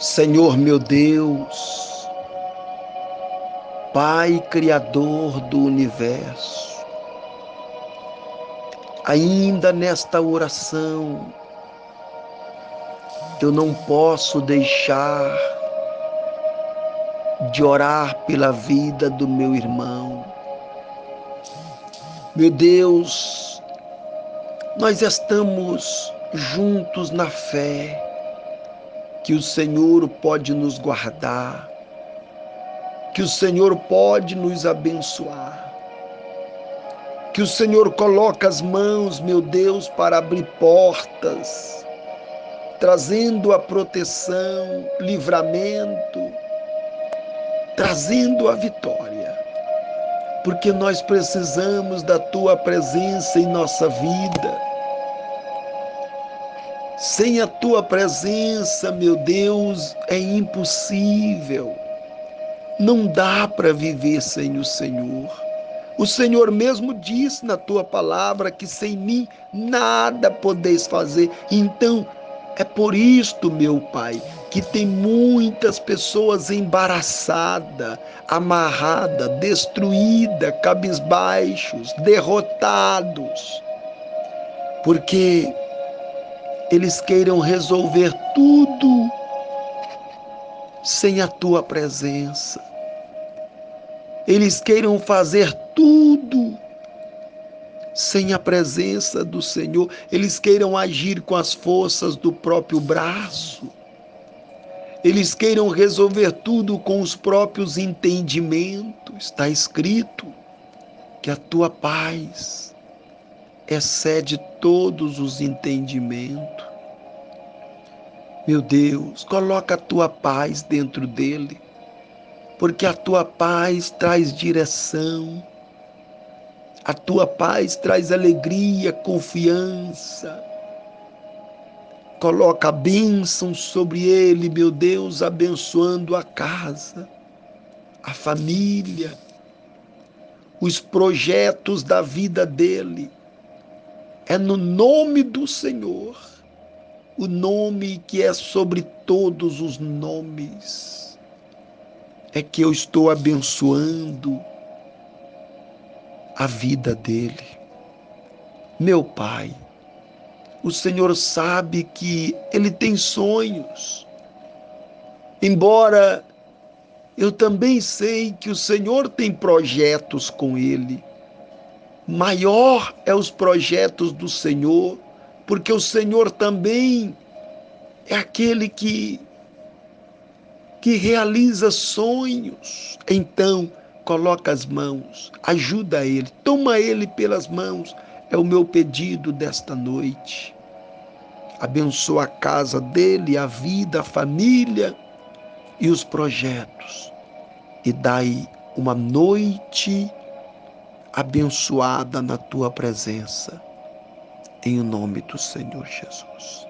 Senhor meu Deus, Pai Criador do universo, ainda nesta oração, eu não posso deixar de orar pela vida do meu irmão. Meu Deus, nós estamos juntos na fé que o Senhor pode nos guardar, que o Senhor pode nos abençoar, que o Senhor coloca as mãos, meu Deus, para abrir portas, trazendo a proteção, livramento, trazendo a vitória, porque nós precisamos da tua presença em nossa vida sem a tua presença, meu Deus, é impossível. Não dá para viver sem o Senhor. O Senhor mesmo disse na tua palavra que sem mim nada podeis fazer. Então, é por isto, meu Pai, que tem muitas pessoas embaraçadas, amarradas, destruídas, cabisbaixos, derrotados. Porque eles queiram resolver tudo sem a tua presença. Eles queiram fazer tudo sem a presença do Senhor. Eles queiram agir com as forças do próprio braço. Eles queiram resolver tudo com os próprios entendimentos. Está escrito que a tua paz excede todos os entendimentos. Meu Deus, coloca a tua paz dentro dele, porque a tua paz traz direção, a tua paz traz alegria, confiança. Coloca a bênção sobre ele, meu Deus, abençoando a casa, a família, os projetos da vida dele é no nome do Senhor, o nome que é sobre todos os nomes, é que eu estou abençoando a vida dele. Meu Pai, o Senhor sabe que ele tem sonhos, embora eu também sei que o Senhor tem projetos com ele maior é os projetos do Senhor, porque o Senhor também é aquele que que realiza sonhos. Então, coloca as mãos, ajuda ele, toma ele pelas mãos. É o meu pedido desta noite. Abençoa a casa dele, a vida, a família e os projetos. E dai uma noite abençoada na tua presença, em nome do Senhor Jesus.